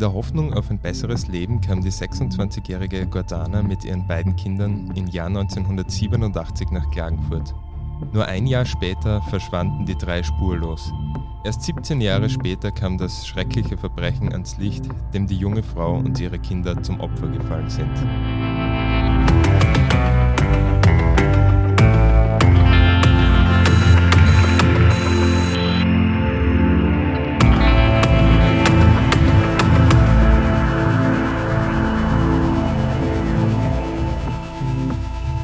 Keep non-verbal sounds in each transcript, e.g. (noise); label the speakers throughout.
Speaker 1: Der Hoffnung auf ein besseres Leben kam die 26-jährige Gordana mit ihren beiden Kindern im Jahr 1987 nach Klagenfurt. Nur ein Jahr später verschwanden die drei spurlos. Erst 17 Jahre später kam das schreckliche Verbrechen ans Licht, dem die junge Frau und ihre Kinder zum Opfer gefallen sind.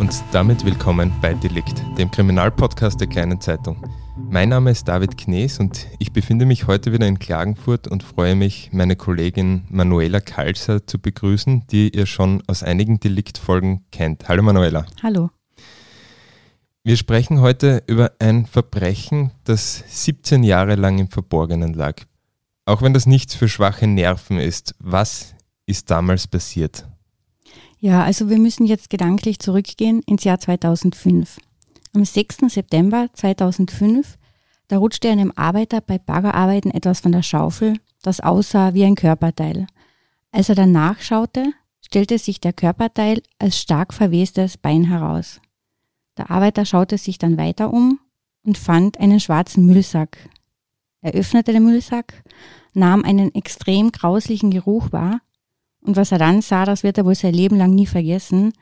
Speaker 1: Und damit willkommen bei Delikt, dem Kriminalpodcast der kleinen Zeitung. Mein Name ist David Knees und ich befinde mich heute wieder in Klagenfurt und freue mich, meine Kollegin Manuela Kalser zu begrüßen, die ihr schon aus einigen Deliktfolgen kennt. Hallo Manuela.
Speaker 2: Hallo.
Speaker 1: Wir sprechen heute über ein Verbrechen, das 17 Jahre lang im Verborgenen lag. Auch wenn das nichts für schwache Nerven ist, was ist damals passiert?
Speaker 3: Ja, also wir müssen jetzt gedanklich zurückgehen ins Jahr 2005. Am 6. September 2005, da rutschte einem Arbeiter bei Baggerarbeiten etwas von der Schaufel, das aussah wie ein Körperteil. Als er dann nachschaute, stellte sich der Körperteil als stark verwestes Bein heraus. Der Arbeiter schaute sich dann weiter um und fand einen schwarzen Müllsack. Er öffnete den Müllsack, nahm einen extrem grauslichen Geruch wahr und was er dann sah, das wird er wohl sein Leben lang nie vergessen.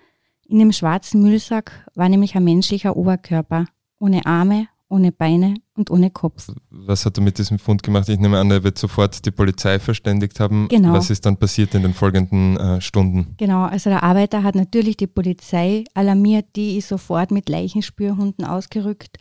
Speaker 3: In dem schwarzen Müllsack war nämlich ein menschlicher Oberkörper, ohne Arme, ohne Beine und ohne Kopf.
Speaker 1: Was hat er mit diesem Fund gemacht? Ich nehme an, er wird sofort die Polizei verständigt haben.
Speaker 3: Genau.
Speaker 1: Was ist dann passiert in den folgenden äh, Stunden?
Speaker 3: Genau, also der Arbeiter hat natürlich die Polizei alarmiert, die ist sofort mit Leichenspürhunden ausgerückt.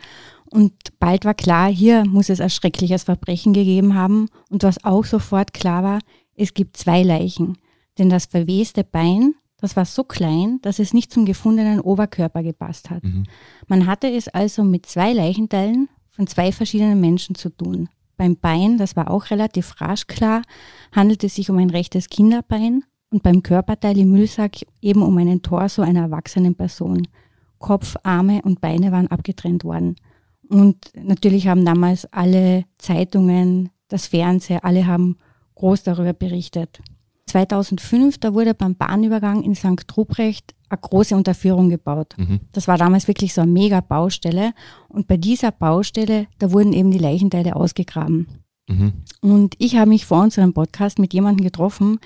Speaker 3: Und bald war klar, hier muss es ein schreckliches Verbrechen gegeben haben. Und was auch sofort klar war, es gibt zwei Leichen. Denn das verweste Bein, das war so klein, dass es nicht zum gefundenen Oberkörper gepasst hat. Mhm. Man hatte es also mit zwei Leichenteilen von zwei verschiedenen Menschen zu tun. Beim Bein, das war auch relativ rasch klar, handelt es sich um ein rechtes Kinderbein und beim Körperteil im Müllsack eben um einen Torso einer erwachsenen Person. Kopf, Arme und Beine waren abgetrennt worden. Und natürlich haben damals alle Zeitungen, das Fernsehen, alle haben groß darüber berichtet. 2005, da wurde beim Bahnübergang in St. Ruprecht eine große Unterführung gebaut. Mhm. Das war damals wirklich so eine mega Baustelle. Und bei dieser Baustelle, da wurden eben die Leichenteile ausgegraben. Mhm. Und ich habe mich vor unserem Podcast mit jemandem getroffen,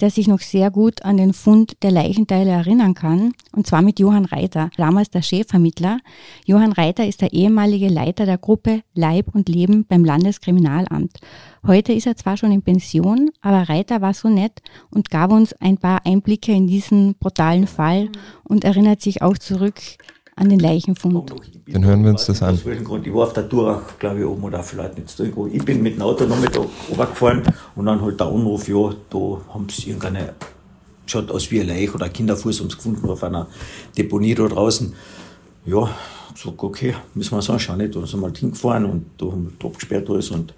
Speaker 3: der sich noch sehr gut an den Fund der Leichenteile erinnern kann, und zwar mit Johann Reiter, damals der Chefvermittler. Johann Reiter ist der ehemalige Leiter der Gruppe Leib und Leben beim Landeskriminalamt. Heute ist er zwar schon in Pension, aber Reiter war so nett und gab uns ein paar Einblicke in diesen brutalen Fall und erinnert sich auch zurück an den Leichenfund.
Speaker 1: Dann hören wir uns das an.
Speaker 4: Ich war auf der Tour, glaube ich, oben oder vielleicht nicht irgendwo. Ich bin mit dem Auto noch mit runtergefahren und dann halt der Anruf, ja, da haben sie irgendeine, schaut aus wie ein Leich oder ein Kinderfuß haben sie gefunden auf einer Deponie da draußen. Ja, sag, okay, müssen wir uns anschauen. Nicht? Da sind wir halt hingefahren und da haben wir abgesperrt alles und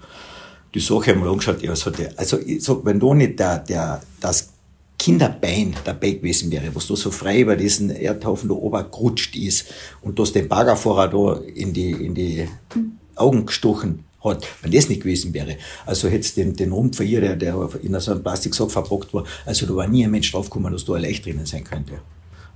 Speaker 4: die Sache haben wir angeschaut. Ja, also ich sag, wenn da nicht der, der, das Kinderbein dabei gewesen wäre, was da so frei über diesen Erdhaufen da oben gerutscht ist und das den Baggerfahrer da in die, in die Augen gestochen hat, wenn das nicht gewesen wäre. Also hätte es den, den Rumpf hier, der, der in so einem Plastiksack verpackt war, also da war nie ein Mensch draufgekommen, dass da ein Leicht drinnen sein könnte.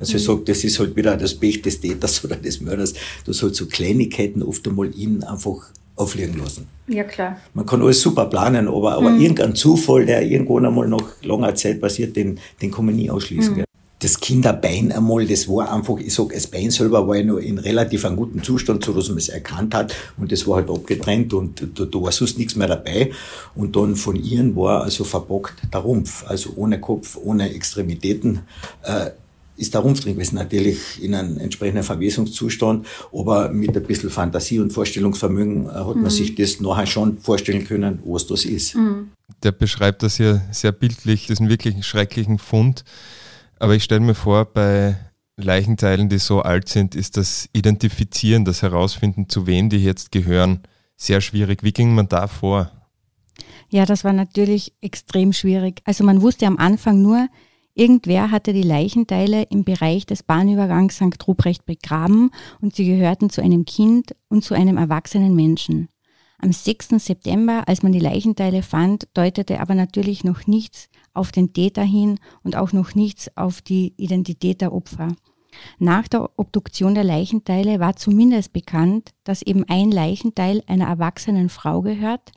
Speaker 4: Also ich mhm. sage, das ist halt wieder das Pech des Täters (laughs) oder des Mörders, dass halt so Kleinigkeiten oft einmal ihn einfach aufliegen lassen.
Speaker 2: Ja, klar.
Speaker 4: Man kann alles super planen, aber, aber mhm. irgendein Zufall, der irgendwann einmal nach langer Zeit passiert, den, den kann man nie ausschließen. Mhm. das Kinderbein einmal, das war einfach, ich sag, das Bein selber war ja noch in relativ einem guten Zustand, so dass man es erkannt hat und das war halt abgetrennt und da, da war sonst nichts mehr dabei und dann von ihren war also verbockt der Rumpf, also ohne Kopf, ohne Extremitäten, äh, ist der Rumpf drin gewesen, natürlich in einem entsprechenden Verwesungszustand, aber mit ein bisschen Fantasie und Vorstellungsvermögen äh, hat mhm. man sich das nachher schon vorstellen können, was das ist. Mhm.
Speaker 1: Der beschreibt das hier sehr bildlich, diesen wirklich schrecklichen Fund. Aber ich stelle mir vor, bei Leichenteilen, die so alt sind, ist das Identifizieren, das Herausfinden, zu wem die jetzt gehören, sehr schwierig. Wie ging man da vor?
Speaker 3: Ja, das war natürlich extrem schwierig. Also man wusste am Anfang nur, irgendwer hatte die Leichenteile im Bereich des Bahnübergangs St. Ruprecht begraben und sie gehörten zu einem Kind und zu einem erwachsenen Menschen. Am 6. September, als man die Leichenteile fand, deutete aber natürlich noch nichts auf den Täter hin und auch noch nichts auf die Identität der Opfer. Nach der Obduktion der Leichenteile war zumindest bekannt, dass eben ein Leichenteil einer erwachsenen Frau gehört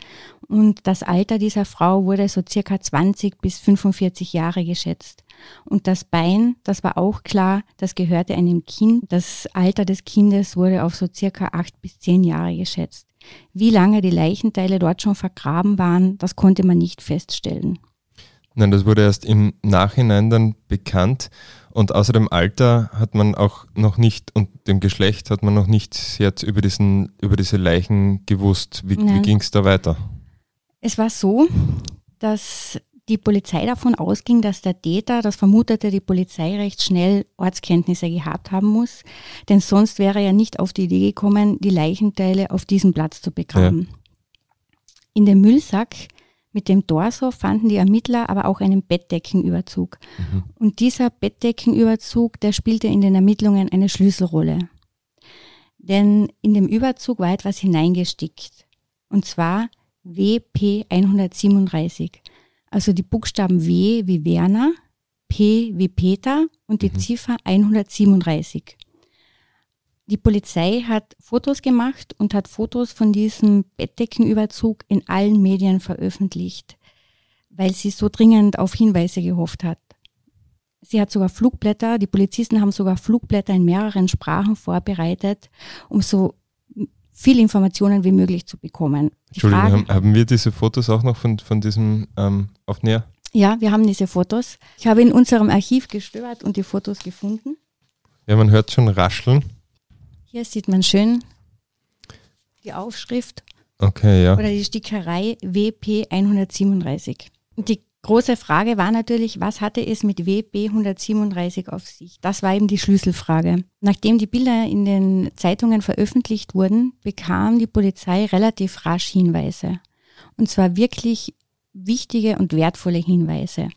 Speaker 3: und das Alter dieser Frau wurde so circa 20 bis 45 Jahre geschätzt. Und das Bein, das war auch klar, das gehörte einem Kind. Das Alter des Kindes wurde auf so circa 8 bis 10 Jahre geschätzt. Wie lange die Leichenteile dort schon vergraben waren, das konnte man nicht feststellen.
Speaker 1: Nein, das wurde erst im Nachhinein dann bekannt. Und außer dem Alter hat man auch noch nicht und dem Geschlecht hat man noch nichts jetzt über, diesen, über diese Leichen gewusst. Wie, wie ging es da weiter?
Speaker 3: Es war so, dass die Polizei davon ausging, dass der Täter, das vermutete die Polizei recht schnell Ortskenntnisse gehabt haben muss, denn sonst wäre er nicht auf die Idee gekommen, die Leichenteile auf diesem Platz zu begraben. Ja. In dem Müllsack mit dem Torso fanden die Ermittler aber auch einen Bettdeckenüberzug. Mhm. Und dieser Bettdeckenüberzug, der spielte in den Ermittlungen eine Schlüsselrolle. Denn in dem Überzug war etwas hineingestickt. Und zwar WP 137. Also die Buchstaben W wie Werner, P wie Peter und die mhm. Ziffer 137. Die Polizei hat Fotos gemacht und hat Fotos von diesem Bettdeckenüberzug in allen Medien veröffentlicht, weil sie so dringend auf Hinweise gehofft hat. Sie hat sogar Flugblätter, die Polizisten haben sogar Flugblätter in mehreren Sprachen vorbereitet, um so viele Informationen wie möglich zu bekommen.
Speaker 1: Die Entschuldigung, Fragen, haben, wir diese Fotos auch noch von, von diesem ähm, Aufnäher?
Speaker 3: Ja, wir haben diese Fotos. Ich habe in unserem Archiv gestöbert und die Fotos gefunden.
Speaker 1: Ja, man hört schon rascheln.
Speaker 3: Hier sieht man schön die Aufschrift
Speaker 1: okay, ja.
Speaker 3: oder die Stickerei WP 137. Und die große Frage war natürlich, was hatte es mit WP 137 auf sich? Das war eben die Schlüsselfrage. Nachdem die Bilder in den Zeitungen veröffentlicht wurden, bekam die Polizei relativ rasch Hinweise. Und zwar wirklich wichtige und wertvolle Hinweise.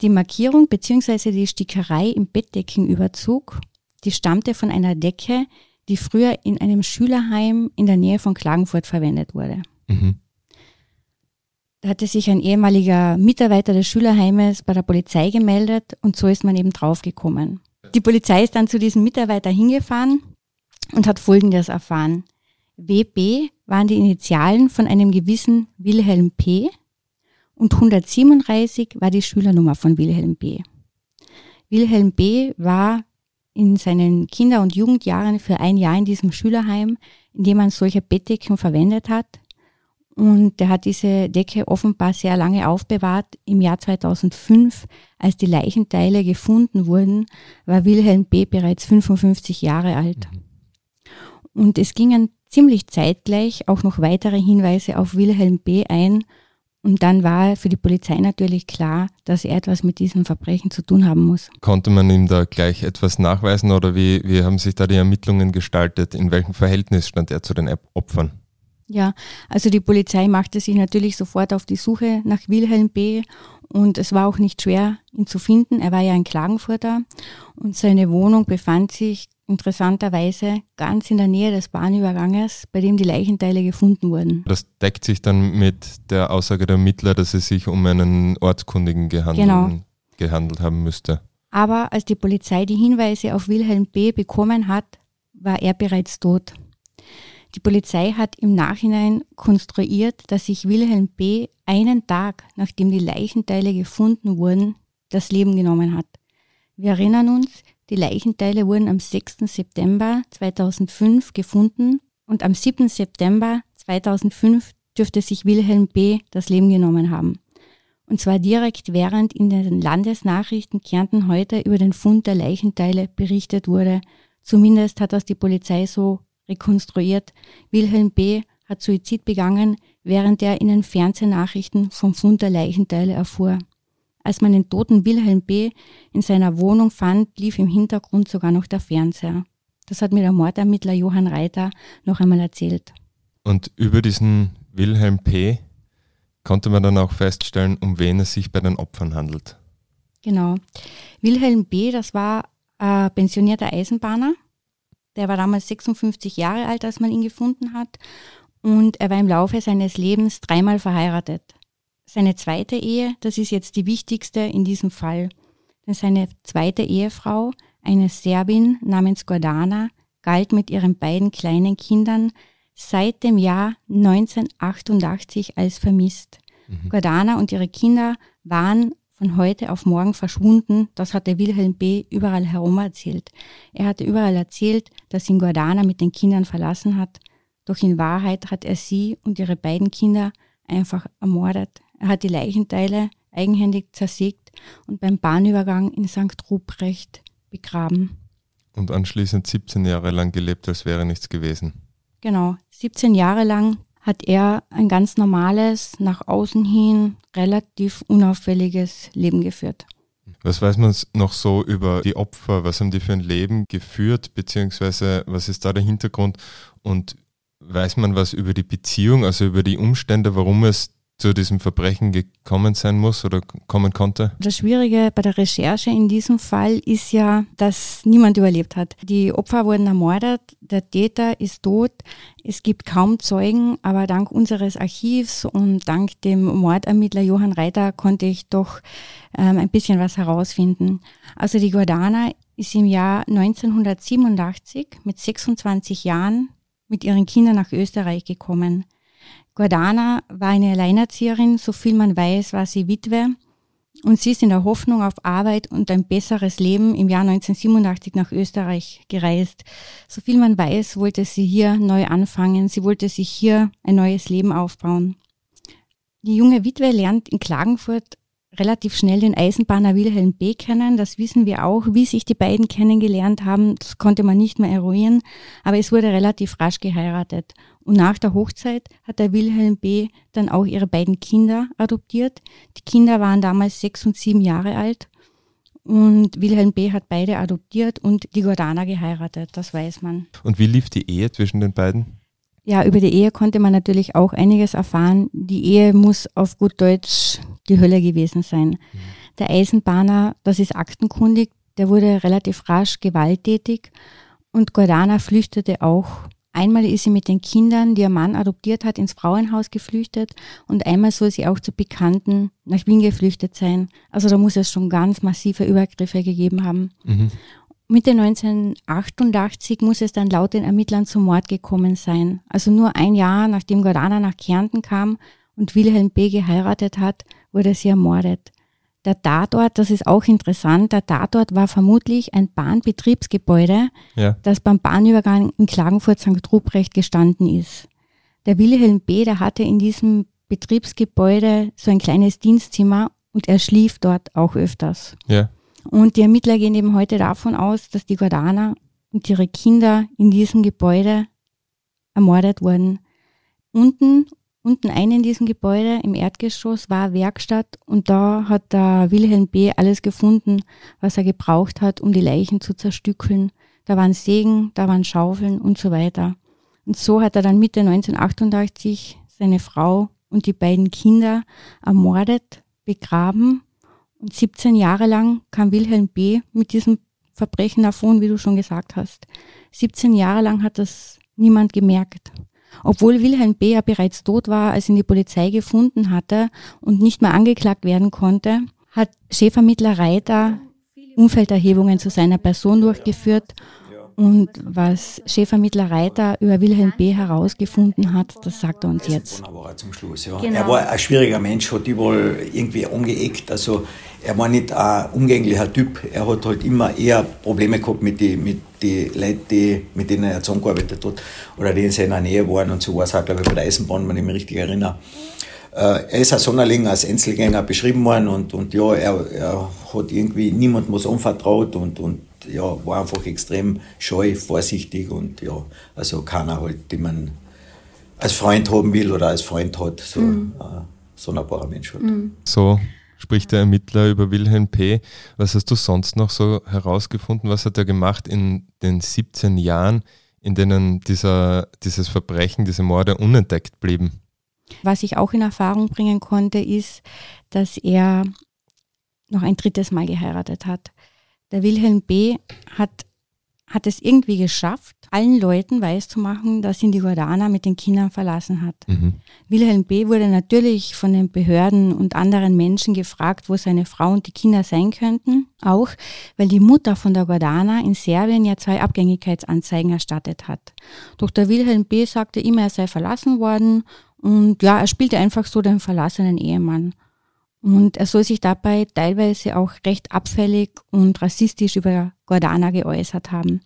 Speaker 3: Die Markierung bzw. die Stickerei im Bettdeckenüberzug, die stammte von einer Decke, die früher in einem Schülerheim in der Nähe von Klagenfurt verwendet wurde. Mhm. Da hatte sich ein ehemaliger Mitarbeiter des Schülerheimes bei der Polizei gemeldet und so ist man eben draufgekommen. Die Polizei ist dann zu diesem Mitarbeiter hingefahren und hat Folgendes erfahren. WB waren die Initialen von einem gewissen Wilhelm P. und 137 war die Schülernummer von Wilhelm B. Wilhelm B. war in seinen Kinder- und Jugendjahren für ein Jahr in diesem Schülerheim, in dem man solche Bettdecken verwendet hat. Und er hat diese Decke offenbar sehr lange aufbewahrt. Im Jahr 2005, als die Leichenteile gefunden wurden, war Wilhelm B. bereits 55 Jahre alt. Und es gingen ziemlich zeitgleich auch noch weitere Hinweise auf Wilhelm B. ein, und dann war für die Polizei natürlich klar, dass er etwas mit diesem Verbrechen zu tun haben muss.
Speaker 1: Konnte man ihm da gleich etwas nachweisen oder wie, wie haben sich da die Ermittlungen gestaltet? In welchem Verhältnis stand er zu den Opfern?
Speaker 3: Ja, also die Polizei machte sich natürlich sofort auf die Suche nach Wilhelm B. Und es war auch nicht schwer, ihn zu finden. Er war ja ein Klagenfurter und seine Wohnung befand sich interessanterweise ganz in der Nähe des Bahnüberganges, bei dem die Leichenteile gefunden wurden.
Speaker 1: Das deckt sich dann mit der Aussage der Ermittler, dass es sich um einen Ortskundigen gehandelt, genau. gehandelt haben müsste.
Speaker 3: Aber als die Polizei die Hinweise auf Wilhelm B. bekommen hat, war er bereits tot. Die Polizei hat im Nachhinein konstruiert, dass sich Wilhelm B. einen Tag, nachdem die Leichenteile gefunden wurden, das Leben genommen hat. Wir erinnern uns, die Leichenteile wurden am 6. September 2005 gefunden und am 7. September 2005 dürfte sich Wilhelm B. das Leben genommen haben. Und zwar direkt während in den Landesnachrichten Kärnten heute über den Fund der Leichenteile berichtet wurde. Zumindest hat das die Polizei so rekonstruiert. Wilhelm B. hat Suizid begangen, während er in den Fernsehnachrichten vom Fund der Leichenteile erfuhr. Als man den toten Wilhelm B. in seiner Wohnung fand, lief im Hintergrund sogar noch der Fernseher. Das hat mir der Mordermittler Johann Reiter noch einmal erzählt.
Speaker 1: Und über diesen Wilhelm P. konnte man dann auch feststellen, um wen es sich bei den Opfern handelt.
Speaker 3: Genau. Wilhelm B., das war äh, pensionierter Eisenbahner. Der war damals 56 Jahre alt, als man ihn gefunden hat. Und er war im Laufe seines Lebens dreimal verheiratet. Seine zweite Ehe, das ist jetzt die wichtigste in diesem Fall. Denn seine zweite Ehefrau, eine Serbin namens Gordana, galt mit ihren beiden kleinen Kindern seit dem Jahr 1988 als vermisst. Mhm. Gordana und ihre Kinder waren von heute auf morgen verschwunden. Das hatte Wilhelm B. überall herum erzählt. Er hatte überall erzählt, dass ihn Gordana mit den Kindern verlassen hat. Doch in Wahrheit hat er sie und ihre beiden Kinder einfach ermordet. Er hat die Leichenteile eigenhändig zersägt und beim Bahnübergang in St. Ruprecht begraben.
Speaker 1: Und anschließend 17 Jahre lang gelebt, als wäre nichts gewesen.
Speaker 3: Genau, 17 Jahre lang hat er ein ganz normales, nach außen hin relativ unauffälliges Leben geführt.
Speaker 1: Was weiß man noch so über die Opfer? Was haben die für ein Leben geführt, beziehungsweise was ist da der Hintergrund? Und weiß man was über die Beziehung, also über die Umstände, warum es zu diesem Verbrechen gekommen sein muss oder kommen konnte?
Speaker 3: Das Schwierige bei der Recherche in diesem Fall ist ja, dass niemand überlebt hat. Die Opfer wurden ermordet, der Täter ist tot, es gibt kaum Zeugen, aber dank unseres Archivs und dank dem Mordermittler Johann Reiter konnte ich doch ähm, ein bisschen was herausfinden. Also die Gordana ist im Jahr 1987 mit 26 Jahren mit ihren Kindern nach Österreich gekommen. Gordana war eine Alleinerzieherin, so viel man weiß, war sie Witwe und sie ist in der Hoffnung auf Arbeit und ein besseres Leben im Jahr 1987 nach Österreich gereist. So viel man weiß, wollte sie hier neu anfangen, sie wollte sich hier ein neues Leben aufbauen. Die junge Witwe lernt in Klagenfurt relativ schnell den Eisenbahner Wilhelm B. kennen. Das wissen wir auch. Wie sich die beiden kennengelernt haben, das konnte man nicht mehr eruieren. Aber es wurde relativ rasch geheiratet. Und nach der Hochzeit hat der Wilhelm B. dann auch ihre beiden Kinder adoptiert. Die Kinder waren damals sechs und sieben Jahre alt. Und Wilhelm B. hat beide adoptiert und die Gordana geheiratet, das weiß man.
Speaker 1: Und wie lief die Ehe zwischen den beiden?
Speaker 3: Ja, über die Ehe konnte man natürlich auch einiges erfahren. Die Ehe muss auf gut Deutsch die Hölle gewesen sein. Mhm. Der Eisenbahner, das ist aktenkundig, der wurde relativ rasch gewalttätig und Gordana flüchtete auch. Einmal ist sie mit den Kindern, die ihr Mann adoptiert hat, ins Frauenhaus geflüchtet und einmal soll sie auch zu Bekannten nach Wien geflüchtet sein. Also da muss es schon ganz massive Übergriffe gegeben haben. Mhm. Mitte 1988 muss es dann laut den Ermittlern zum Mord gekommen sein. Also nur ein Jahr nachdem Gordana nach Kärnten kam und Wilhelm B. geheiratet hat, wurde sie ermordet. Der Tatort, das ist auch interessant, der Tatort war vermutlich ein Bahnbetriebsgebäude, ja. das beim Bahnübergang in Klagenfurt St. Ruprecht gestanden ist. Der Wilhelm B., der hatte in diesem Betriebsgebäude so ein kleines Dienstzimmer und er schlief dort auch öfters. Ja. Und die Ermittler gehen eben heute davon aus, dass die Gordana und ihre Kinder in diesem Gebäude ermordet wurden. Unten, unten ein in diesem Gebäude im Erdgeschoss war Werkstatt und da hat der Wilhelm B. alles gefunden, was er gebraucht hat, um die Leichen zu zerstückeln. Da waren Sägen, da waren Schaufeln und so weiter. Und so hat er dann Mitte 1988 seine Frau und die beiden Kinder ermordet, begraben und 17 Jahre lang kam Wilhelm B. mit diesem Verbrechen davon, wie du schon gesagt hast. 17 Jahre lang hat das niemand gemerkt. Obwohl Wilhelm B. ja bereits tot war, als ihn die Polizei gefunden hatte und nicht mehr angeklagt werden konnte, hat Chefvermittler Reiter Umfelderhebungen zu seiner Person durchgeführt Und was Chefvermittler Reiter über Wilhelm B. herausgefunden hat, das sagt er uns jetzt.
Speaker 4: War er, zum Schluss, ja. genau. er war ein schwieriger Mensch, hat überall irgendwie angeeckt. Also er war nicht ein umgänglicher Typ. Er hat halt immer eher Probleme gehabt mit den mit die Leuten, die, mit denen er zusammengearbeitet hat oder die in seiner Nähe waren. Und so war es auch, glaube ich, bei der Eisenbahn, wenn ich mich richtig erinnere. Äh, er ist als Sonderling, als Einzelgänger beschrieben worden und, und ja, er, er hat irgendwie niemandem was anvertraut und, und ja, war einfach extrem scheu, vorsichtig und ja, also keiner halt, den man als Freund haben will oder als Freund hat, so mhm. ein sonderbarer Mensch halt. Mhm.
Speaker 1: So spricht der Ermittler über Wilhelm P. Was hast du sonst noch so herausgefunden? Was hat er gemacht in den 17 Jahren, in denen dieser, dieses Verbrechen, diese Morde unentdeckt blieben?
Speaker 3: Was ich auch in Erfahrung bringen konnte, ist, dass er noch ein drittes Mal geheiratet hat. Der Wilhelm B. hat, hat es irgendwie geschafft, allen Leuten weiszumachen, dass ihn die Gordana mit den Kindern verlassen hat. Mhm. Wilhelm B. wurde natürlich von den Behörden und anderen Menschen gefragt, wo seine Frau und die Kinder sein könnten. Auch weil die Mutter von der Gordana in Serbien ja zwei Abgängigkeitsanzeigen erstattet hat. Dr. Wilhelm B. sagte immer, er sei verlassen worden und ja, er spielte einfach so den verlassenen Ehemann. Und er soll sich dabei teilweise auch recht abfällig und rassistisch über Gordana geäußert haben.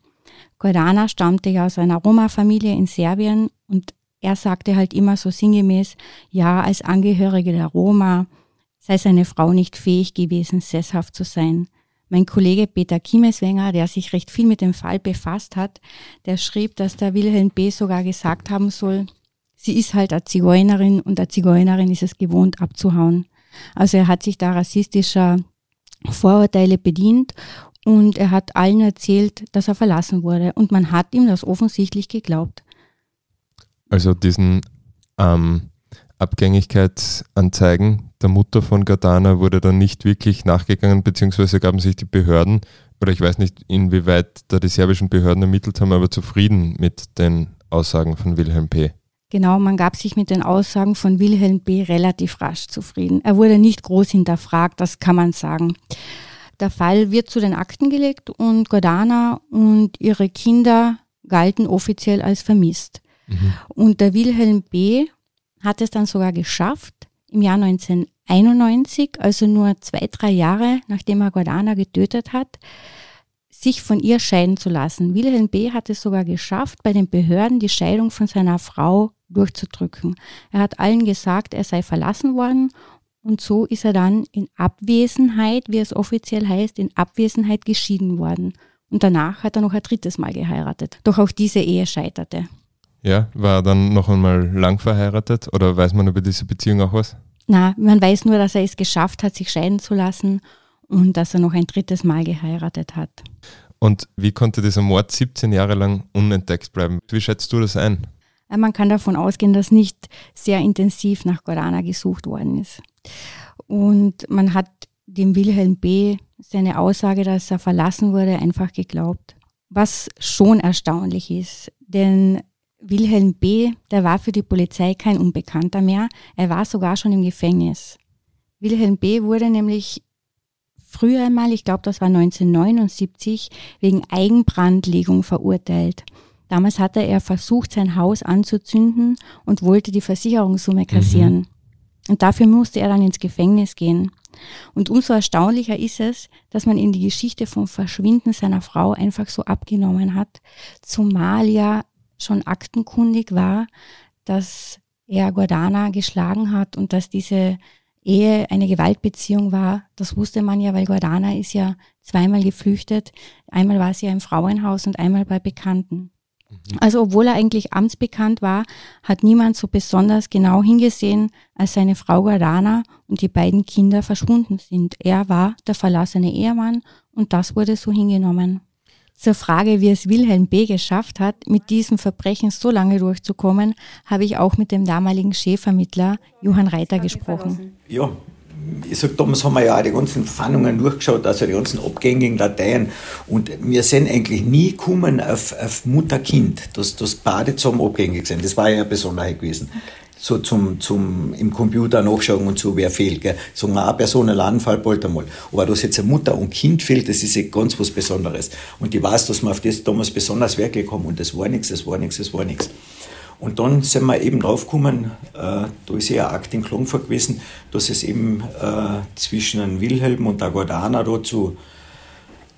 Speaker 3: Gordana stammte ja aus einer Roma-Familie in Serbien und er sagte halt immer so sinngemäß, ja, als Angehörige der Roma sei seine Frau nicht fähig gewesen, sesshaft zu sein. Mein Kollege Peter Kiemeswenger, der sich recht viel mit dem Fall befasst hat, der schrieb, dass der Wilhelm B. sogar gesagt haben soll, sie ist halt eine Zigeunerin und eine Zigeunerin ist es gewohnt abzuhauen. Also er hat sich da rassistischer Vorurteile bedient und er hat allen erzählt, dass er verlassen wurde und man hat ihm das offensichtlich geglaubt.
Speaker 1: Also diesen ähm, Abgängigkeitsanzeigen der Mutter von Gardana wurde dann nicht wirklich nachgegangen, beziehungsweise gaben sich die Behörden, oder ich weiß nicht, inwieweit da die serbischen Behörden ermittelt haben, aber zufrieden mit den Aussagen von Wilhelm P.
Speaker 3: Genau, man gab sich mit den Aussagen von Wilhelm B. relativ rasch zufrieden. Er wurde nicht groß hinterfragt, das kann man sagen. Der Fall wird zu den Akten gelegt und Gordana und ihre Kinder galten offiziell als vermisst. Mhm. Und der Wilhelm B. hat es dann sogar geschafft, im Jahr 1991, also nur zwei, drei Jahre nachdem er Gordana getötet hat, sich von ihr scheiden zu lassen. Wilhelm B. hat es sogar geschafft, bei den Behörden die Scheidung von seiner Frau durchzudrücken. Er hat allen gesagt, er sei verlassen worden und so ist er dann in Abwesenheit, wie es offiziell heißt, in Abwesenheit geschieden worden. Und danach hat er noch ein drittes Mal geheiratet. Doch auch diese Ehe scheiterte.
Speaker 1: Ja, war er dann noch einmal lang verheiratet oder weiß man über diese Beziehung auch was?
Speaker 3: Na, man weiß nur, dass er es geschafft hat, sich scheiden zu lassen und dass er noch ein drittes Mal geheiratet hat.
Speaker 1: Und wie konnte dieser Mord 17 Jahre lang unentdeckt bleiben? Wie schätzt du das ein?
Speaker 3: Äh, man kann davon ausgehen, dass nicht sehr intensiv nach Gorana gesucht worden ist. Und man hat dem Wilhelm B. seine Aussage, dass er verlassen wurde, einfach geglaubt. Was schon erstaunlich ist, denn Wilhelm B., der war für die Polizei kein Unbekannter mehr, er war sogar schon im Gefängnis. Wilhelm B. wurde nämlich früher einmal, ich glaube das war 1979, wegen Eigenbrandlegung verurteilt. Damals hatte er versucht, sein Haus anzuzünden und wollte die Versicherungssumme kassieren. Mhm. Und dafür musste er dann ins Gefängnis gehen. Und umso erstaunlicher ist es, dass man in die Geschichte vom Verschwinden seiner Frau einfach so abgenommen hat, zumal ja schon aktenkundig war, dass er Gordana geschlagen hat und dass diese Ehe eine Gewaltbeziehung war. Das wusste man ja, weil Gordana ist ja zweimal geflüchtet. Einmal war sie ja im Frauenhaus und einmal bei Bekannten. Mhm. Also obwohl er eigentlich amtsbekannt war, hat niemand so besonders genau hingesehen, als seine Frau Gardana und die beiden Kinder verschwunden sind. Er war der verlassene Ehemann und das wurde so hingenommen. Zur Frage, wie es Wilhelm B. geschafft hat, mit diesem Verbrechen so lange durchzukommen, habe ich auch mit dem damaligen Chefvermittler Johann Reiter gesprochen.
Speaker 4: Ja, ich sag, damals haben wir ja auch die ganzen Fahndungen durchgeschaut, also die ganzen abgängigen Dateien. Und wir sind eigentlich nie gekommen auf, auf Mutter-Kind, dass das beide zusammen abgängig sind. Das war ja eine Besonderheit gewesen. So zum, zum, im Computer nachschauen und so, wer fehlt. Gell. Sagen wir, eine Person, ein Anfall, bald einmal. Aber dass jetzt eine Mutter und Kind fehlt, das ist ganz was Besonderes. Und ich weiß, dass wir auf das damals besonders Wert haben und das war nichts, das war nichts, das war nichts. Und dann sind wir eben draufgekommen, äh, da ist ja ein Akt in Klagenfurt gewesen, dass es eben äh, zwischen Wilhelm und der Gordana da zu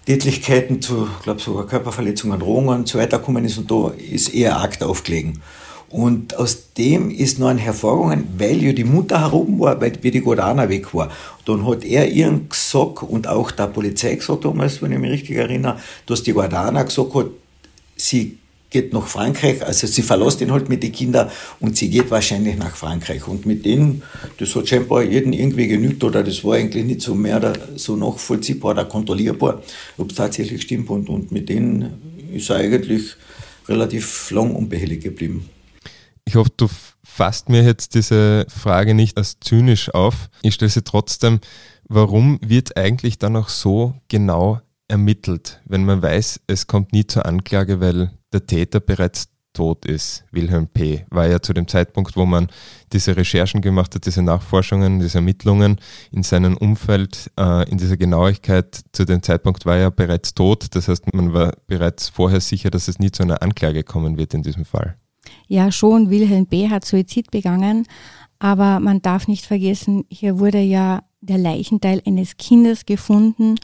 Speaker 4: Tätlichkeiten, zu, glaube sogar Körperverletzungen, Drohungen und so weiter gekommen ist und da ist eher Akt aufgelegen. Und aus dem ist noch ein hervorgegangen, weil ja die Mutter herum war, weil die Gordana weg war. Dann hat er ihren gesagt und auch der Polizei gesagt damals, wenn ich mich richtig erinnere, dass die Gordana gesagt hat, sie geht nach Frankreich, also sie verlässt ihn halt mit den Kindern und sie geht wahrscheinlich nach Frankreich. Und mit denen, das hat scheinbar jeden irgendwie genügt oder das war eigentlich nicht so mehr so nachvollziehbar oder kontrollierbar, ob es tatsächlich stimmt. Und, und mit denen ist er eigentlich relativ lang unbehelligt geblieben.
Speaker 1: Ich hoffe, du fasst mir jetzt diese Frage nicht als zynisch auf. Ich stelle sie trotzdem, warum wird eigentlich dann auch so genau ermittelt, wenn man weiß, es kommt nie zur Anklage, weil der Täter bereits tot ist. Wilhelm P. war ja zu dem Zeitpunkt, wo man diese Recherchen gemacht hat, diese Nachforschungen, diese Ermittlungen in seinem Umfeld, äh, in dieser Genauigkeit, zu dem Zeitpunkt war er bereits tot. Das heißt, man war bereits vorher sicher, dass es nie zu einer Anklage kommen wird in diesem Fall.
Speaker 3: Ja, schon, Wilhelm B. hat Suizid begangen, aber man darf nicht vergessen, hier wurde ja der Leichenteil eines Kindes gefunden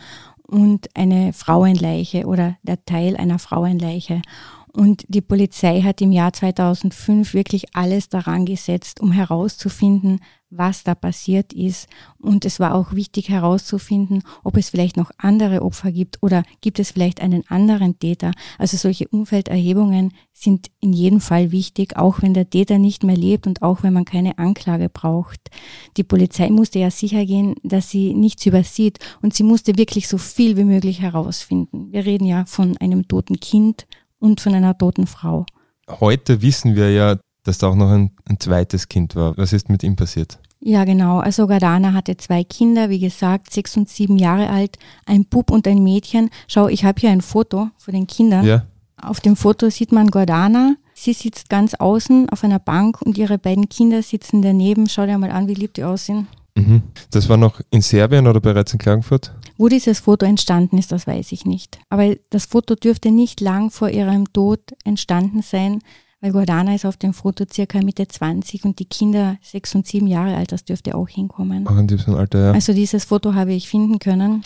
Speaker 3: und eine Frauenleiche oder der Teil einer Frauenleiche. Und die Polizei hat im Jahr 2005 wirklich alles daran gesetzt, um herauszufinden, was da passiert ist. Und es war auch wichtig herauszufinden, ob es vielleicht noch andere Opfer gibt oder gibt es vielleicht einen anderen Täter. Also solche Umfelderhebungen sind in jedem Fall wichtig, auch wenn der Täter nicht mehr lebt und auch wenn man keine Anklage braucht. Die Polizei musste ja sicher gehen, dass sie nichts übersieht und sie musste wirklich so viel wie möglich herausfinden. Wir reden ja von einem toten Kind und von einer toten Frau.
Speaker 1: Heute wissen wir ja, dass da auch noch ein, ein zweites Kind war. Was ist mit ihm passiert?
Speaker 3: Ja, genau. Also Gardana hatte zwei Kinder, wie gesagt, sechs und sieben Jahre alt, ein Bub und ein Mädchen. Schau, ich habe hier ein Foto von den Kindern. Ja. Auf dem Foto sieht man Gordana. Sie sitzt ganz außen auf einer Bank und ihre beiden Kinder sitzen daneben. Schau dir mal an, wie lieb die aussehen.
Speaker 1: Mhm. Das war noch in Serbien oder bereits in Klagenfurt?
Speaker 3: Wo dieses Foto entstanden ist, das weiß ich nicht. Aber das Foto dürfte nicht lang vor ihrem Tod entstanden sein, weil Gordana ist auf dem Foto circa Mitte 20 und die Kinder sechs und sieben Jahre alt, das dürfte auch hinkommen.
Speaker 1: Auch in diesem Alter, ja.
Speaker 3: Also dieses Foto habe ich finden können.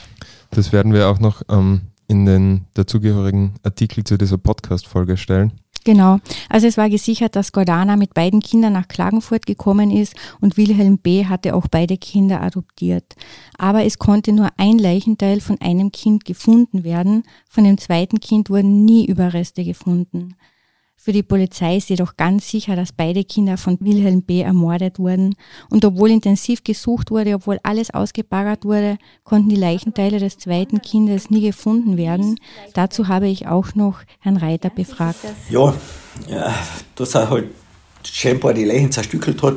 Speaker 1: Das werden wir auch noch ähm, in den dazugehörigen Artikel zu dieser Podcast-Folge stellen.
Speaker 3: Genau. Also es war gesichert, dass Gordana mit beiden Kindern nach Klagenfurt gekommen ist und Wilhelm B. hatte auch beide Kinder adoptiert. Aber es konnte nur ein Leichenteil von einem Kind gefunden werden. Von dem zweiten Kind wurden nie Überreste gefunden. Für die Polizei ist jedoch ganz sicher, dass beide Kinder von Wilhelm B. ermordet wurden. Und obwohl intensiv gesucht wurde, obwohl alles ausgebaggert wurde, konnten die Leichenteile des zweiten Kindes nie gefunden werden. Dazu habe ich auch noch Herrn Reiter befragt.
Speaker 4: Ja, ja dass er halt scheinbar die Leichen zerstückelt hat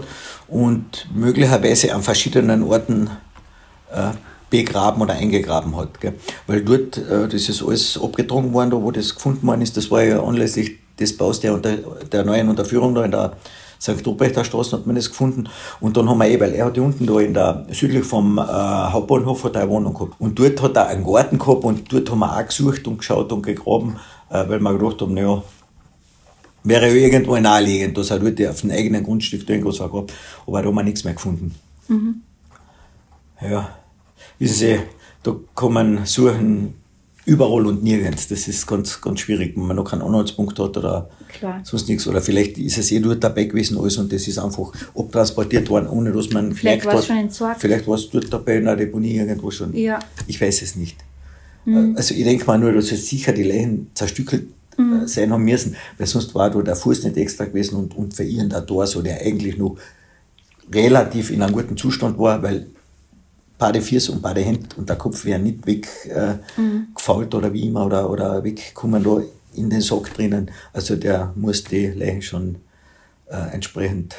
Speaker 4: und möglicherweise an verschiedenen Orten äh, begraben oder eingegraben hat. Gell? Weil dort, äh, das ist alles abgetragen worden, da wo das gefunden worden ist, das war ja anlässlich des Baus der, unter, der neuen Unterführung da in der St. Ruprechter Straße hat man das gefunden. Und dann haben wir eh, weil er hat die unten da in der, südlich vom äh, Hauptbahnhof hat er eine Wohnung gehabt. Und dort hat er einen Garten gehabt und dort haben wir auch gesucht und geschaut und gegraben, äh, weil wir gedacht haben, naja, wäre ja irgendwo naheliegend, dass er dort auf dem eigenen Grundstück irgendwas war gehabt. Aber da haben wir nichts mehr gefunden. Mhm. Ja, wissen Sie, da kann man suchen, überall und nirgends. Das ist ganz, ganz schwierig, wenn man noch keinen Anhaltspunkt hat oder Klar. sonst nichts. Oder vielleicht ist es eh dort dabei gewesen alles und das ist einfach abtransportiert worden, ohne dass man
Speaker 3: vielleicht war es schon entsorgt.
Speaker 4: Vielleicht war es dort dabei in der Deponie irgendwo schon.
Speaker 3: Ja.
Speaker 4: Ich weiß es nicht. Mhm. Also ich denke mal nur, dass es sicher die Leichen zerstückelt mhm. Äh, sein haben müssen, weil sonst war da der Fuß nicht extra gewesen und, und für ihren der Tor, der eigentlich noch relativ in einem guten Zustand war, weil beide Füße und beide Hände und der Kopf wären nicht weggefault äh, mhm. oder wie immer oder, oder weggekommen da in den Sack drinnen. Also der muss die Leichen schon äh, entsprechend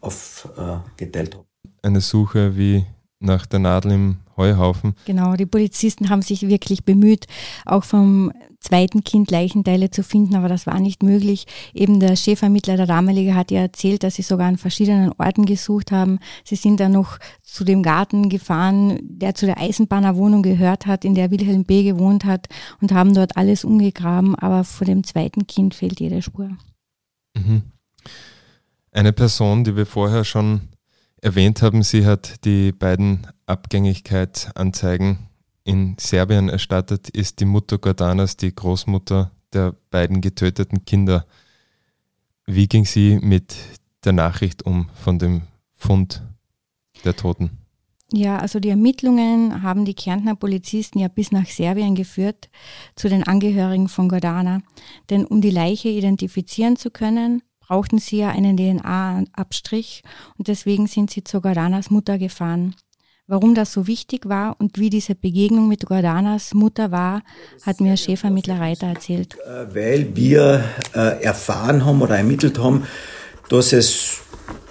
Speaker 4: aufgeteilt äh, haben.
Speaker 1: Eine Suche wie nach der Nadel im Heuhaufen.
Speaker 3: Genau, die Polizisten haben sich wirklich bemüht, auch vom zweiten Kind Leichenteile zu finden, aber das war nicht möglich. Eben der Chefvermittler, der damalige, hat ja erzählt, dass sie sogar an verschiedenen Orten gesucht haben. Sie sind dann noch zu dem Garten gefahren, der zu der Eisenbahnerwohnung gehört hat, in der Wilhelm B. gewohnt hat und haben dort alles umgegraben, aber vor dem zweiten Kind fehlt jede Spur.
Speaker 1: Mhm. Eine Person, die wir vorher schon erwähnt haben, sie hat die beiden Abgängigkeitsanzeigen in Serbien erstattet, ist die Mutter Gordanas, die Großmutter der beiden getöteten Kinder. Wie ging sie mit der Nachricht um von dem Fund der Toten?
Speaker 3: Ja, also die Ermittlungen haben die Kärntner Polizisten ja bis nach Serbien geführt zu den Angehörigen von Gordana. Denn um die Leiche identifizieren zu können, brauchten sie ja einen DNA-Abstrich und deswegen sind sie zu Gordanas Mutter gefahren. Warum das so wichtig war und wie diese Begegnung mit Gordanas Mutter war, hat mir Schäfermittler Reiter erzählt.
Speaker 4: Äh, weil wir äh, erfahren haben oder ermittelt haben, dass es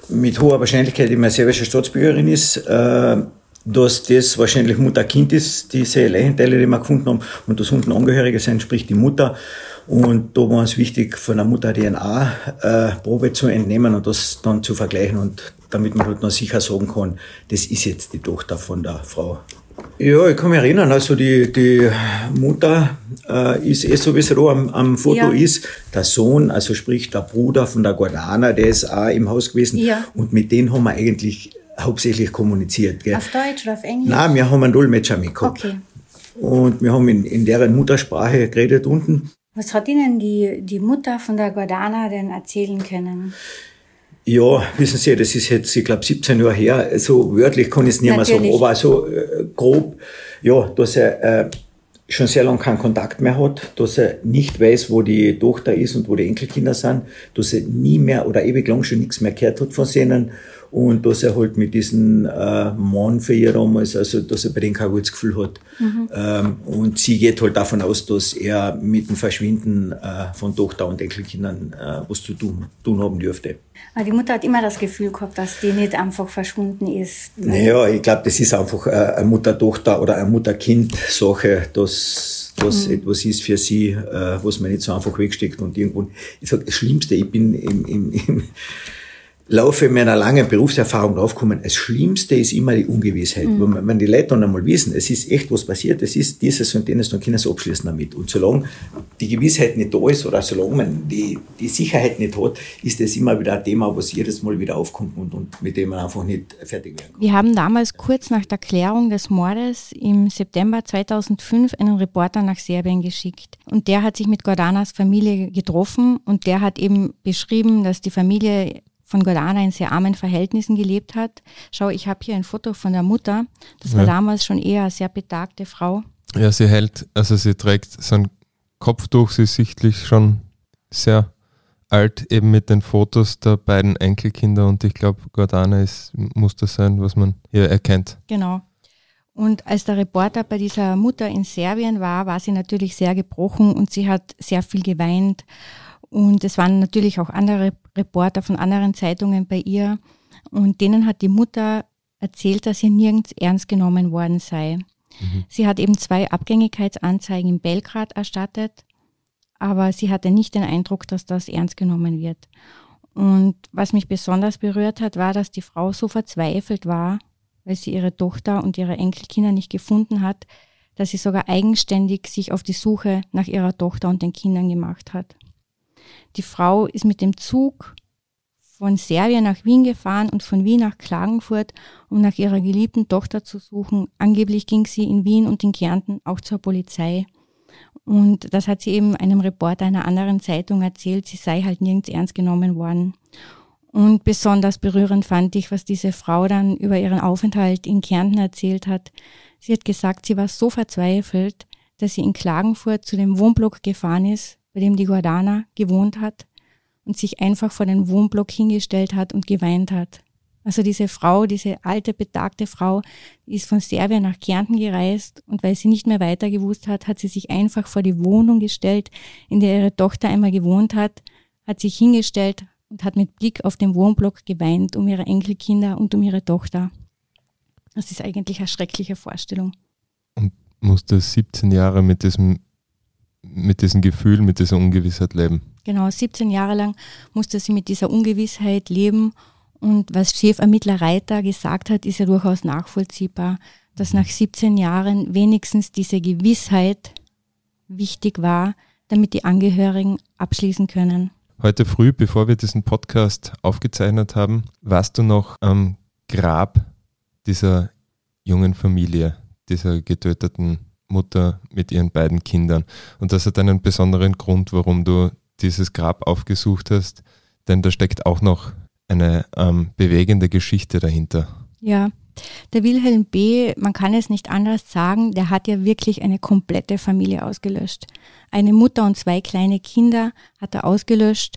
Speaker 4: mit hoher Wahrscheinlichkeit immer serbische Staatsbürgerin ist, äh, dass das wahrscheinlich Mutter-Kind ist, diese Leichenteile, die wir gefunden haben, und dass unten Angehörige sind, sprich die Mutter. Und da war es wichtig, von der Mutter DNA-Probe äh, zu entnehmen und das dann zu vergleichen und damit man halt noch sicher sagen kann, das ist jetzt die Tochter von der Frau. Ja, ich kann mich erinnern, also die, die Mutter äh, ist eh so, wie da am, am Foto ja. ist. Der Sohn, also sprich der Bruder von der Guardana, der ist auch im Haus gewesen. Ja. Und mit denen haben wir eigentlich hauptsächlich kommuniziert. Gell?
Speaker 3: Auf Deutsch oder auf Englisch?
Speaker 4: Nein, wir haben einen Dolmetscher mitgehabt. Okay. Und wir haben in, in deren Muttersprache geredet unten.
Speaker 3: Was hat Ihnen die, die Mutter von der Guardana denn erzählen können?
Speaker 4: Ja, wissen Sie, das ist jetzt, ich glaube, 17 Jahre her. So wörtlich kann ich es nicht mehr sagen, aber so äh, grob, ja, dass er äh, schon sehr lange keinen Kontakt mehr hat, dass er nicht weiß, wo die Tochter ist und wo die Enkelkinder sind, dass er nie mehr oder ewig lang schon nichts mehr gehört hat von denen und dass er halt mit diesen äh, Mann für ihr damals, also dass er bei denen kein gutes Gefühl hat. Mhm. Ähm, und sie geht halt davon aus, dass er mit dem Verschwinden äh, von Tochter und Enkelkindern äh, was zu tun, tun haben dürfte.
Speaker 3: Aber die Mutter hat immer das Gefühl gehabt, dass die nicht einfach verschwunden ist.
Speaker 4: Naja, ich glaube, das ist einfach äh, eine Mutter-Tochter- oder eine Mutter-Kind-Sache, dass das mhm. etwas ist für sie, äh, was man nicht so einfach wegsteckt und irgendwo. Ich sag, das Schlimmste, ich bin im, im, im Laufe meiner langen Berufserfahrung draufgekommen, das Schlimmste ist immer die Ungewissheit. Mhm. Wenn die Leute dann einmal wissen, es ist echt was passiert, es ist dieses und jenes, dann können sie abschließen damit. Und solange die Gewissheit nicht da ist oder solange man die, die Sicherheit nicht hat, ist das immer wieder ein Thema, was jedes Mal wieder aufkommt und, und mit dem man einfach nicht fertig werden kann.
Speaker 3: Wir haben damals kurz nach der Klärung des Mordes im September 2005 einen Reporter nach Serbien geschickt. Und der hat sich mit Gordanas Familie getroffen und der hat eben beschrieben, dass die Familie von Gordana in sehr armen Verhältnissen gelebt hat. Schau, ich habe hier ein Foto von der Mutter. Das war ja. damals schon eher eine sehr betagte Frau.
Speaker 1: Ja, sie hält, also sie trägt so ein Kopftuch, sie ist sichtlich schon sehr alt, eben mit den Fotos der beiden Enkelkinder und ich glaube, Gordana ist, muss das sein, was man hier erkennt.
Speaker 3: Genau. Und als der Reporter bei dieser Mutter in Serbien war, war sie natürlich sehr gebrochen und sie hat sehr viel geweint und es waren natürlich auch andere Reporter von anderen Zeitungen bei ihr. Und denen hat die Mutter erzählt, dass ihr nirgends ernst genommen worden sei. Mhm. Sie hat eben zwei Abgängigkeitsanzeigen in Belgrad erstattet, aber sie hatte nicht den Eindruck, dass das ernst genommen wird. Und was mich besonders berührt hat, war, dass die Frau so verzweifelt war, weil sie ihre Tochter und ihre Enkelkinder nicht gefunden hat, dass sie sogar eigenständig sich auf die Suche nach ihrer Tochter und den Kindern gemacht hat. Die Frau ist mit dem Zug von Serbien nach Wien gefahren und von Wien nach Klagenfurt, um nach ihrer geliebten Tochter zu suchen. Angeblich ging sie in Wien und in Kärnten auch zur Polizei. Und das hat sie eben einem Reporter einer anderen Zeitung erzählt, sie sei halt nirgends ernst genommen worden. Und besonders berührend fand ich, was diese Frau dann über ihren Aufenthalt in Kärnten erzählt hat. Sie hat gesagt, sie war so verzweifelt, dass sie in Klagenfurt zu dem Wohnblock gefahren ist, bei dem die Gordana gewohnt hat und sich einfach vor den Wohnblock hingestellt hat und geweint hat. Also diese Frau, diese alte, betagte Frau, ist von Serbien nach Kärnten gereist und weil sie nicht mehr weiter gewusst hat, hat sie sich einfach vor die Wohnung gestellt, in der ihre Tochter einmal gewohnt hat, hat sich hingestellt und hat mit Blick auf den Wohnblock geweint um ihre Enkelkinder und um ihre Tochter. Das ist eigentlich eine schreckliche Vorstellung.
Speaker 1: Und musste 17 Jahre mit diesem mit diesem Gefühl, mit dieser Ungewissheit leben.
Speaker 3: Genau, 17 Jahre lang musste sie mit dieser Ungewissheit leben. Und was Chefermittler Reiter gesagt hat, ist ja durchaus nachvollziehbar, dass nach 17 Jahren wenigstens diese Gewissheit wichtig war, damit die Angehörigen abschließen können.
Speaker 1: Heute früh, bevor wir diesen Podcast aufgezeichnet haben, warst du noch am Grab dieser jungen Familie, dieser getöteten Mutter mit ihren beiden Kindern. Und das hat einen besonderen Grund, warum du dieses Grab aufgesucht hast, denn da steckt auch noch eine ähm, bewegende Geschichte dahinter.
Speaker 3: Ja, der Wilhelm B., man kann es nicht anders sagen, der hat ja wirklich eine komplette Familie ausgelöscht. Eine Mutter und zwei kleine Kinder hat er ausgelöscht.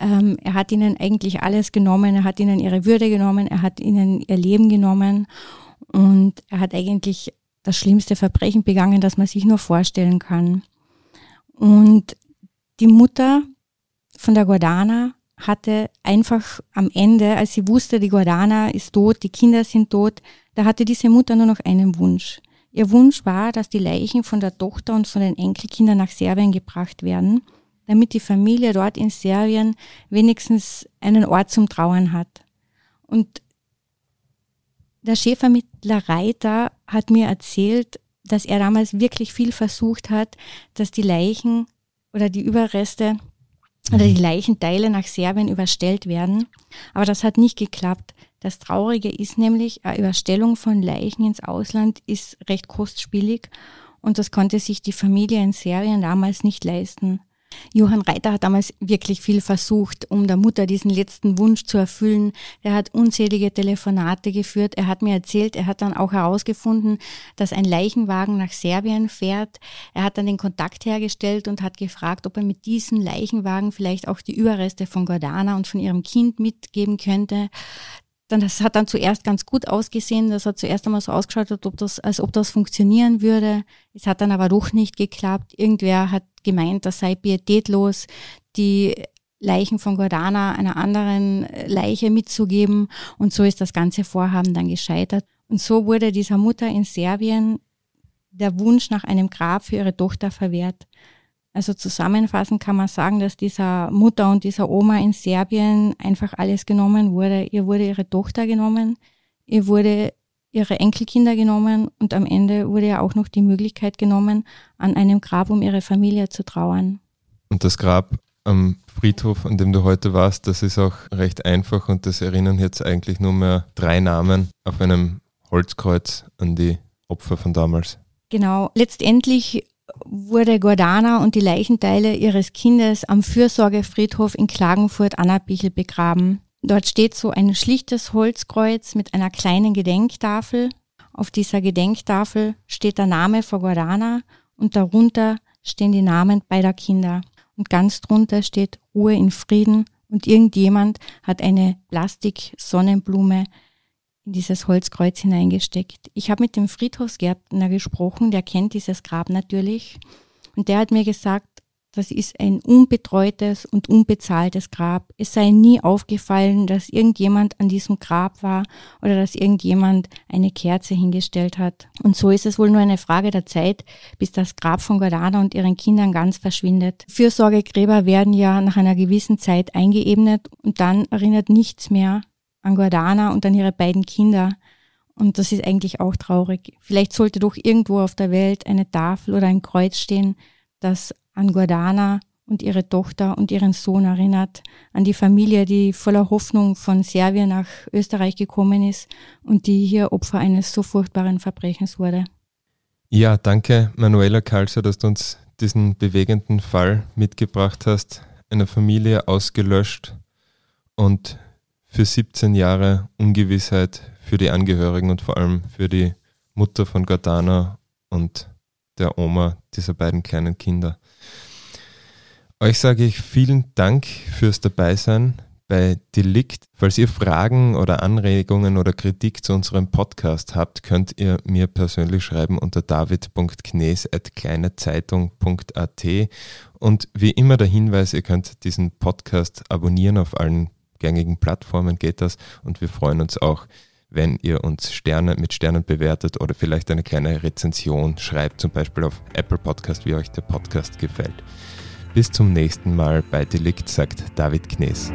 Speaker 3: Ähm, er hat ihnen eigentlich alles genommen, er hat ihnen ihre Würde genommen, er hat ihnen ihr Leben genommen und er hat eigentlich das schlimmste Verbrechen begangen, das man sich nur vorstellen kann. Und die Mutter von der Gordana hatte einfach am Ende, als sie wusste, die Gordana ist tot, die Kinder sind tot, da hatte diese Mutter nur noch einen Wunsch. Ihr Wunsch war, dass die Leichen von der Tochter und von den Enkelkindern nach Serbien gebracht werden, damit die Familie dort in Serbien wenigstens einen Ort zum Trauern hat. Und der Schäfermittler Reiter hat mir erzählt, dass er damals wirklich viel versucht hat, dass die Leichen oder die Überreste oder die mhm. Leichenteile nach Serbien überstellt werden. Aber das hat nicht geklappt. Das Traurige ist nämlich, eine Überstellung von Leichen ins Ausland ist recht kostspielig und das konnte sich die Familie in Serbien damals nicht leisten. Johann Reiter hat damals wirklich viel versucht, um der Mutter diesen letzten Wunsch zu erfüllen. Er hat unzählige Telefonate geführt. Er hat mir erzählt, er hat dann auch herausgefunden, dass ein Leichenwagen nach Serbien fährt. Er hat dann den Kontakt hergestellt und hat gefragt, ob er mit diesem Leichenwagen vielleicht auch die Überreste von Gordana und von ihrem Kind mitgeben könnte dann, das hat dann zuerst ganz gut ausgesehen. Das hat zuerst einmal so ausgeschaut, ob das, als ob das funktionieren würde. Es hat dann aber doch nicht geklappt. Irgendwer hat gemeint, das sei pietätlos, die Leichen von Gordana einer anderen Leiche mitzugeben. Und so ist das ganze Vorhaben dann gescheitert. Und so wurde dieser Mutter in Serbien der Wunsch nach einem Grab für ihre Tochter verwehrt. Also zusammenfassend kann man sagen, dass dieser Mutter und dieser Oma in Serbien einfach alles genommen wurde. Ihr wurde ihre Tochter genommen, ihr wurde ihre Enkelkinder genommen und am Ende wurde ja auch noch die Möglichkeit genommen, an einem Grab um ihre Familie zu trauern.
Speaker 1: Und das Grab am Friedhof, an dem du heute warst, das ist auch recht einfach und das erinnern jetzt eigentlich nur mehr drei Namen auf einem Holzkreuz an die Opfer von damals.
Speaker 3: Genau. Letztendlich wurde Gordana und die Leichenteile ihres Kindes am Fürsorgefriedhof in Klagenfurt-Annabichel begraben. Dort steht so ein schlichtes Holzkreuz mit einer kleinen Gedenktafel. Auf dieser Gedenktafel steht der Name von Gordana und darunter stehen die Namen beider Kinder. Und ganz drunter steht Ruhe in Frieden und irgendjemand hat eine Plastik-Sonnenblume in dieses Holzkreuz hineingesteckt. Ich habe mit dem Friedhofsgärtner gesprochen, der kennt dieses Grab natürlich. Und der hat mir gesagt, das ist ein unbetreutes und unbezahltes Grab. Es sei nie aufgefallen, dass irgendjemand an diesem Grab war oder dass irgendjemand eine Kerze hingestellt hat. Und so ist es wohl nur eine Frage der Zeit, bis das Grab von Gordana und ihren Kindern ganz verschwindet. Fürsorgegräber werden ja nach einer gewissen Zeit eingeebnet und dann erinnert nichts mehr an Gordana und an ihre beiden Kinder. Und das ist eigentlich auch traurig. Vielleicht sollte doch irgendwo auf der Welt eine Tafel oder ein Kreuz stehen, das an Gordana und ihre Tochter und ihren Sohn erinnert, an die Familie, die voller Hoffnung von Serbien nach Österreich gekommen ist und die hier Opfer eines so furchtbaren Verbrechens wurde.
Speaker 1: Ja, danke Manuela Kalser, dass du uns diesen bewegenden Fall mitgebracht hast. Eine Familie ausgelöscht und für 17 Jahre Ungewissheit für die Angehörigen und vor allem für die Mutter von Gardana und der Oma dieser beiden kleinen Kinder. Euch sage ich vielen Dank fürs Dabeisein bei Delikt. Falls ihr Fragen oder Anregungen oder Kritik zu unserem Podcast habt, könnt ihr mir persönlich schreiben unter david.knes.kleinezeitung.at und wie immer der Hinweis, ihr könnt diesen Podcast abonnieren auf allen gängigen Plattformen geht das und wir freuen uns auch, wenn ihr uns Sterne mit Sternen bewertet oder vielleicht eine kleine Rezension schreibt, zum Beispiel auf Apple Podcast, wie euch der Podcast gefällt. Bis zum nächsten Mal bei Delikt, sagt David Knees.